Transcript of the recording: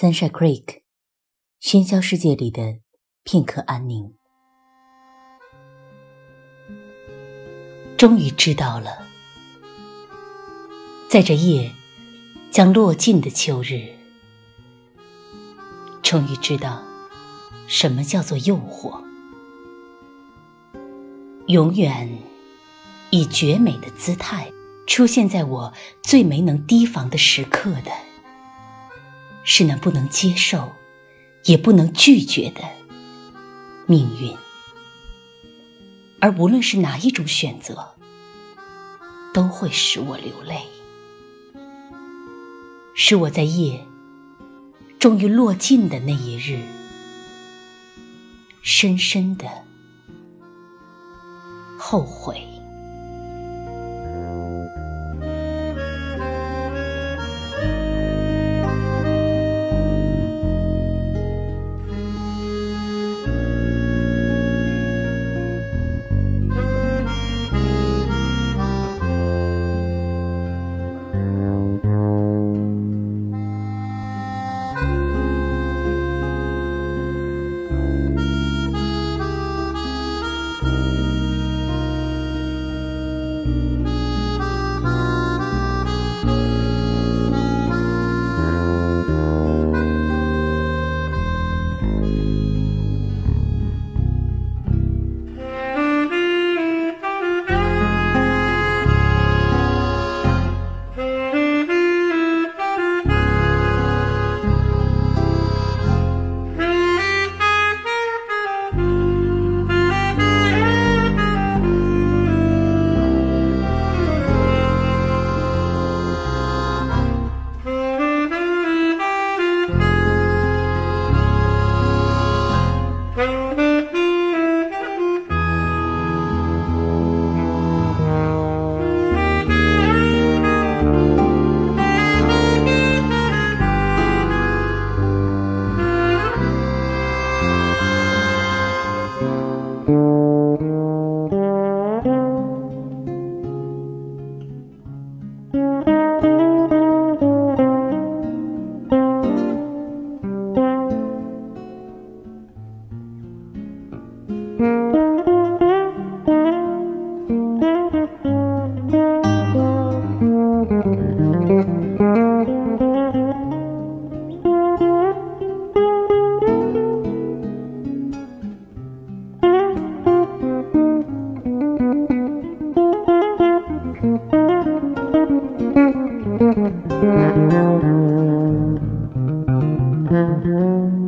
Sunshine Creek，喧嚣世界里的片刻安宁。终于知道了，在这夜将落尽的秋日，终于知道什么叫做诱惑。永远以绝美的姿态出现在我最没能提防的时刻的。是那不能接受，也不能拒绝的命运，而无论是哪一种选择，都会使我流泪，使我在夜终于落尽的那一日，深深的后悔。嗯。